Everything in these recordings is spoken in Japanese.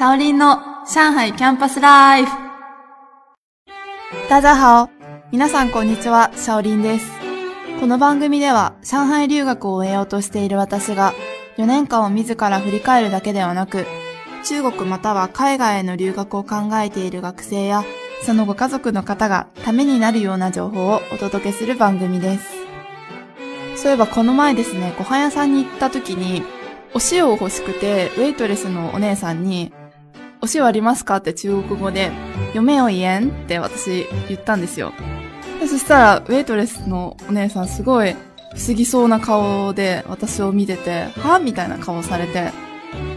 シャオリンの上海キャンパスライフ。大家好。皆さんこんにちは、シャオリンです。この番組では、上海留学を終えようとしている私が、4年間を自ら振り返るだけではなく、中国または海外への留学を考えている学生や、そのご家族の方がためになるような情報をお届けする番組です。そういえばこの前ですね、ご飯屋さんに行った時に、お塩を欲しくて、ウェイトレスのお姉さんに、お塩ありますか？って中国語で、読めよ言えん？って私言ったんですよ。そしたら、ウェイトレスのお姉さんすごい不思議そうな顔で私を見てて、は？みたいな顔されて、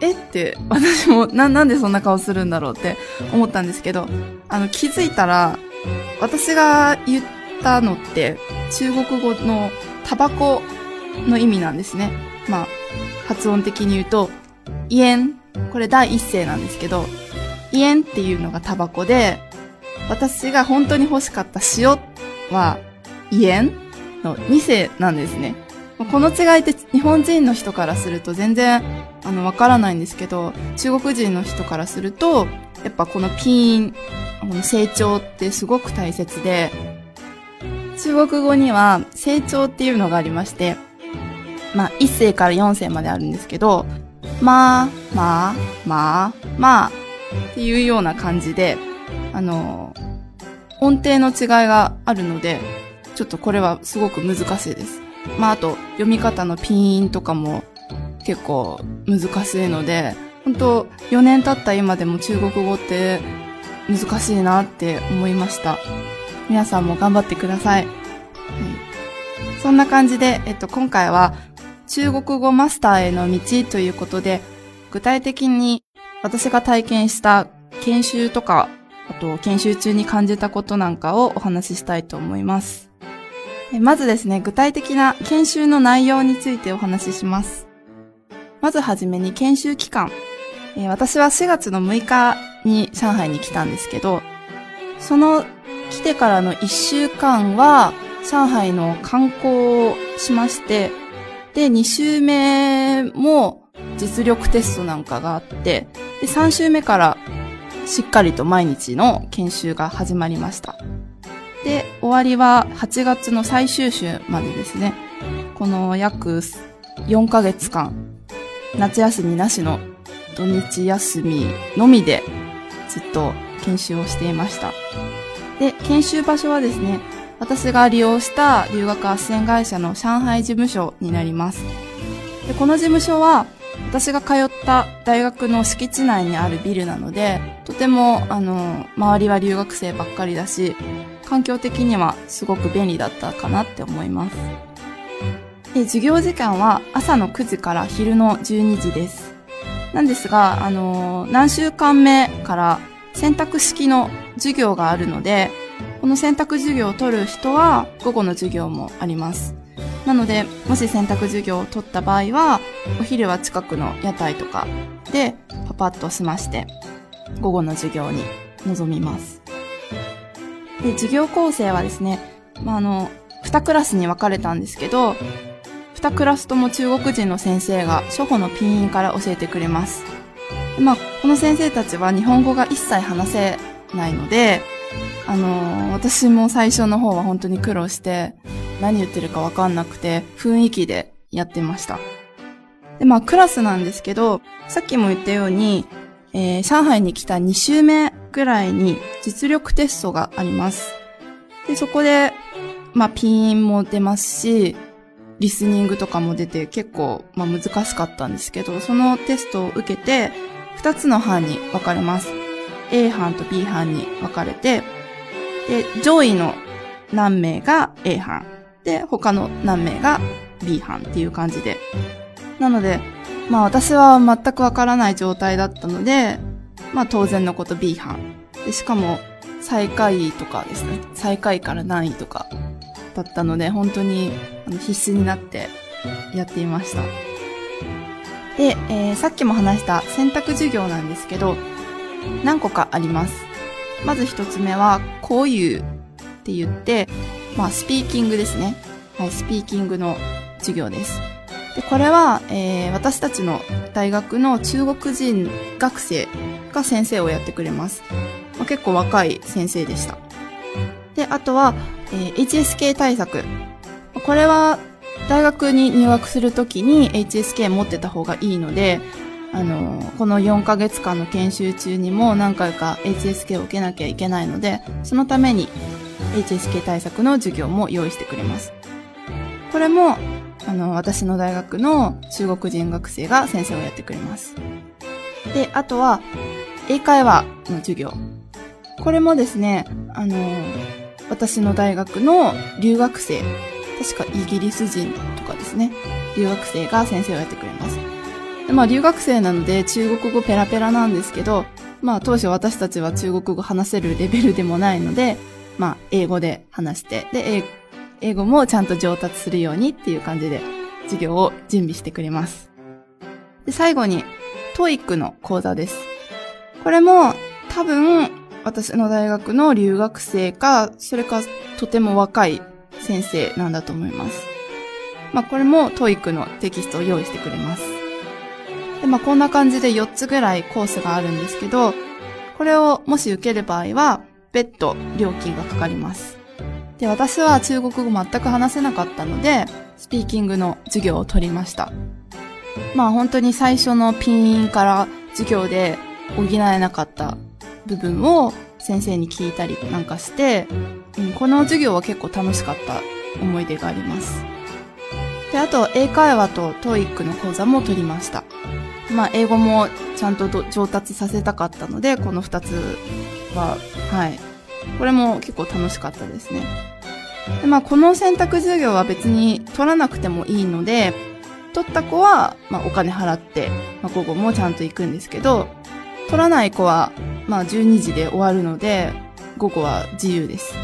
え？って私もな、なんでそんな顔するんだろうって思ったんですけど、あの気づいたら、私が言ったのって中国語のタバコの意味なんですね。まあ、発音的に言うと、イエン、これ第一声なんですけど、イエンっていうのがタバコで、私が本当に欲しかった塩は、イエンの二世なんですね。この違いって日本人の人からすると全然あのわからないんですけど、中国人の人からすると、やっぱこのピーン、この成長ってすごく大切で、中国語には成長っていうのがありまして、まあ、1世から4世まであるんですけど、まあ、まあ、まあ、まあ、っていうような感じで、あの、音程の違いがあるので、ちょっとこれはすごく難しいです。まあ、あと、読み方のピーンとかも結構難しいので、本当4年経った今でも中国語って難しいなって思いました。皆さんも頑張ってください。はい、そんな感じで、えっと、今回は中国語マスターへの道ということで、具体的に私が体験した研修とか、あと研修中に感じたことなんかをお話ししたいと思います。まずですね、具体的な研修の内容についてお話しします。まずはじめに研修期間。私は4月の6日に上海に来たんですけど、その来てからの1週間は上海の観光をしまして、で、2週目も実力テストなんかがあって、で、3週目からしっかりと毎日の研修が始まりました。で、終わりは8月の最終週までですね。この約4ヶ月間、夏休みなしの土日休みのみでずっと研修をしていました。で、研修場所はですね、私が利用した留学斡旋会社の上海事務所になります。でこの事務所は私が通った大学の敷地内にあるビルなので、とても、あの、周りは留学生ばっかりだし、環境的にはすごく便利だったかなって思います。で、授業時間は朝の9時から昼の12時です。なんですが、あの、何週間目から選択式の授業があるので、この選択授業を取る人は午後の授業もあります。なので、もし選択授業を取った場合は、お昼は近くの屋台とかでパパッと済まして、午後の授業に臨みます。で、授業構成はですね、まあ、あの、二クラスに分かれたんですけど、二クラスとも中国人の先生が初歩のピンインから教えてくれます。まあ、この先生たちは日本語が一切話せないので、あの、私も最初の方は本当に苦労して、何言ってるかわかんなくて、雰囲気でやってました。で、まあ、クラスなんですけど、さっきも言ったように、えー、上海に来た2週目ぐらいに実力テストがあります。で、そこで、まあ、ピンも出ますし、リスニングとかも出て結構、まあ、難しかったんですけど、そのテストを受けて、2つの班に分かれます。A 班と B 班に分かれて、で、上位の何名が A 班、で、他の何名が B 班っていう感じで。なので、まあ私は全くわからない状態だったので、まあ当然のこと B 班。で、しかも最下位とかですね、最下位から何位とかだったので、本当に必死になってやっていました。で、えー、さっきも話した選択授業なんですけど、何個かあります。まず一つ目は、こういうって言って、まあ、スピーキングですね。はい、スピーキングの授業です。で、これは、えー、私たちの大学の中国人学生が先生をやってくれます。まあ、結構若い先生でした。で、あとは、えー、HSK 対策。これは、大学に入学するときに HSK 持ってた方がいいので、あの、この4ヶ月間の研修中にも何回か HSK を受けなきゃいけないので、そのために HSK 対策の授業も用意してくれます。これも、あの、私の大学の中国人学生が先生をやってくれます。で、あとは、英会話の授業。これもですね、あの、私の大学の留学生、確かイギリス人とかですね、留学生が先生をやってくれます。まあ留学生なので中国語ペラペラなんですけど、まあ当初私たちは中国語話せるレベルでもないので、まあ英語で話して、で、英語もちゃんと上達するようにっていう感じで授業を準備してくれます。で、最後に、 TOEIC の講座です。これも多分私の大学の留学生か、それかとても若い先生なんだと思います。まあこれも TOEIC のテキストを用意してくれます。で、まあこんな感じで4つぐらいコースがあるんですけど、これをもし受ける場合は、別途料金がかかります。で、私は中国語全く話せなかったので、スピーキングの授業を取りました。まあ本当に最初のピンインから授業で補えなかった部分を先生に聞いたりなんかして、うん、この授業は結構楽しかった思い出があります。で、あと英会話と TOEIC の講座も取りました。まあ英語もちゃんと上達させたかったので、この二つは、はい、これも結構楽しかったですね。でまあ、この選択授業は別に取らなくてもいいので、取った子は、まあ、お金払って、まあ、午後もちゃんと行くんですけど、取らない子は、まあ、12時で終わるので、午後は自由です。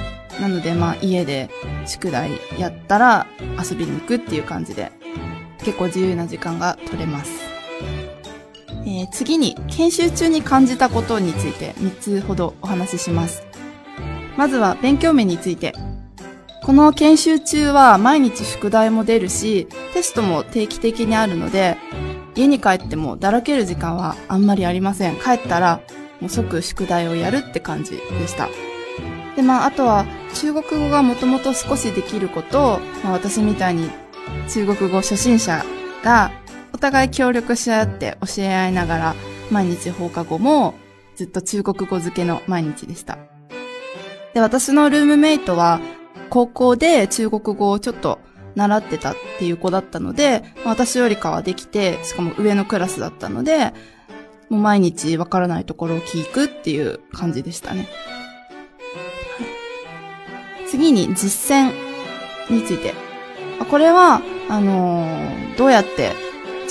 なので、まあ、家で宿題やったら遊びに行くっていう感じで、結構自由な時間が取れます。えー、次に、研修中に感じたことについて3つほどお話しします。まずは勉強面について。この研修中は毎日宿題も出るし、テストも定期的にあるので、家に帰ってもだらける時間はあんまりありません。帰ったらもう即宿題をやるって感じでした。で、まあ、あとは中国語がもともと少しできることを、まあ、私みたいに中国語初心者が互い協力し合って教え合いながら毎日放課後もずっと中国語漬けの毎日でした。で、私のルームメイトは、高校で中国語をちょっと習ってたっていう子だったので、私よりかはできて、しかも上のクラスだったので、もう毎日わからないところを聞くっていう感じでしたね。次に実践について。これは、あの、どうやって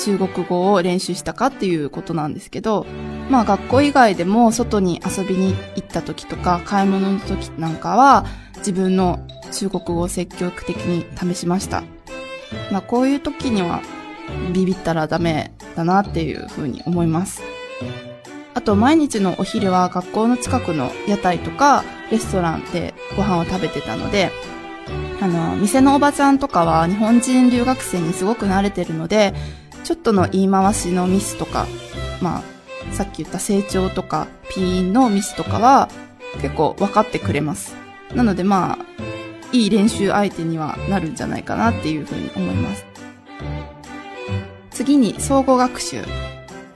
中国語を練習したかっていうことなんですけど、まあ学校以外でも外に遊びに行った時とか買い物の時なんかは自分の中国語を積極的に試しました。まあこういう時にはビビったらダメだなっていうふうに思います。あと毎日のお昼は学校の近くの屋台とかレストランでご飯を食べてたので、あの、店のおばちゃんとかは日本人留学生にすごく慣れてるので、ちょっとの言い回しのミスとか、まあ、さっき言った成長とか、ピーンのミスとかは、結構分かってくれます。なのでまあ、いい練習相手にはなるんじゃないかなっていうふうに思います。次に、総合学習。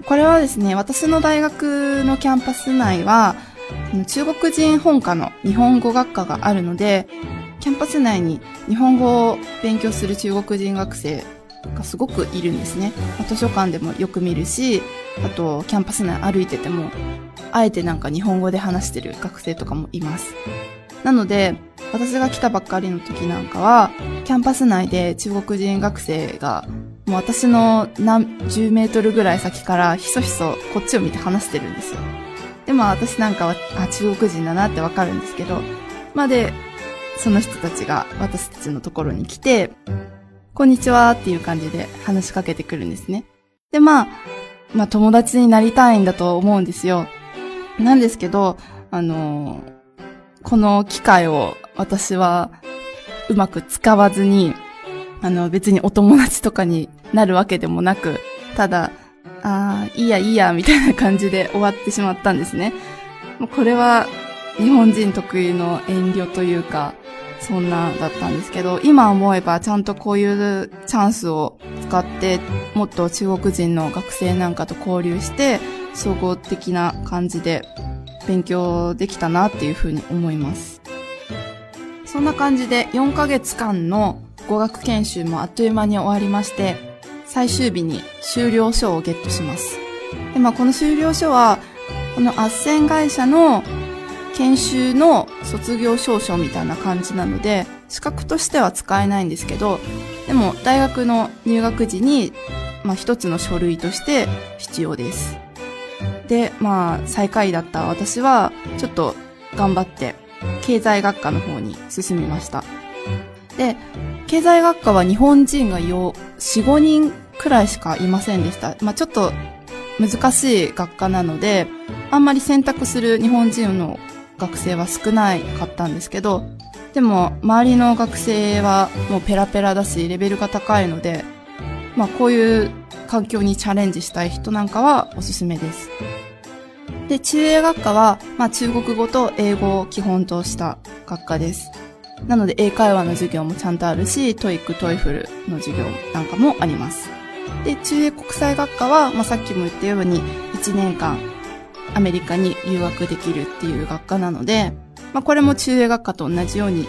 これはですね、私の大学のキャンパス内は、中国人本科の日本語学科があるので、キャンパス内に日本語を勉強する中国人学生がすごくいるんですね。図書館でもよく見るし、あとキャンパス内歩いてても、あえてなんか日本語で話してる学生とかもいます。なので、私が来たばっかりの時なんかは、キャンパス内で中国人学生が、もう私の何十メートルぐらい先からひそひそこっちを見て話してるんですよ。でも私なんかは、あ、中国人だなってわかるんですけど、まあで、その人たちが私たちのところに来て、こんにちはっていう感じで話しかけてくるんですね。で、まあ、まあ友達になりたいんだと思うんですよ。なんですけど、あのこの機会を私はうまく使わずに、あの別にお友達とかになるわけでもなく、ただ、ああ、いいやいいや、みたいな感じで終わってしまったんですね。これは日本人特有の遠慮というか、そんなだったんですけど、今思えばちゃんとこういうチャンスを使って、もっと中国人の学生なんかと交流して、総合的な感じで勉強できたなっていうふうに思います。そんな感じで4ヶ月間の語学研修もあっという間に終わりまして、最終日に修了書をゲットします。で、まあこの修了書は、この斡旋会社の研修の卒業証書みたいな感じなので、資格としては使えないんですけど、でも大学の入学時に、まあ一つの書類として必要です。で、まあ最下位だった私は、ちょっと頑張って経済学科の方に進みました。で、経済学科は日本人が、4、5人くらいしかいませんでした。まあちょっと難しい学科なので、あんまり選択する日本人の学生は少ないかったんですけど、でも周りの学生はもうペラペラだし、レベルが高いので、まあこういう環境にチャレンジしたい人なんかはおすすめです。で、中英学科は、まあ中国語と英語を基本とした学科です。なので英会話の授業もちゃんとあるし、 TOEIC、TOEFL の授業なんかもあります。で、中英国際学科は、まあさっきも言ったように、1年間アメリカに留学できるっていう学科なので、まあこれも中英学科と同じように、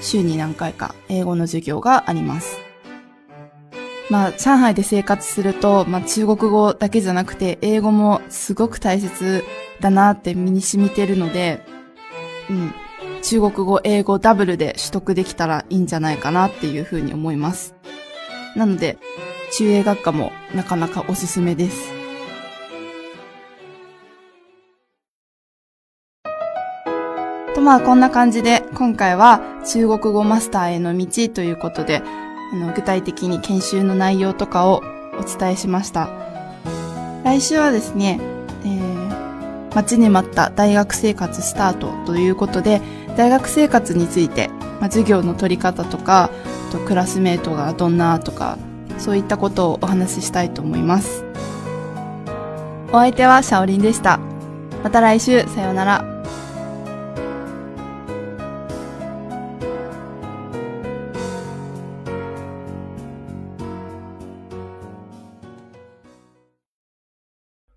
週に何回か英語の授業があります。まあ、上海で生活すると、まあ中国語だけじゃなくて、英語もすごく大切だなって身に染みてるので、うん。中国語、英語ダブルで取得できたらいいんじゃないかなっていうふうに思います。なので、中英学科もなかなかおすすめです。まあこんな感じで今回は中国語マスターへの道ということで、あの具体的に研修の内容とかをお伝えしました。来週はですね、えー、待ちに待った大学生活スタートということで、大学生活について、まあ、授業の取り方とか、とクラスメートがどんなとか、そういったことをお話ししたいと思います。お相手はシャオリンでした。また来週、さようなら。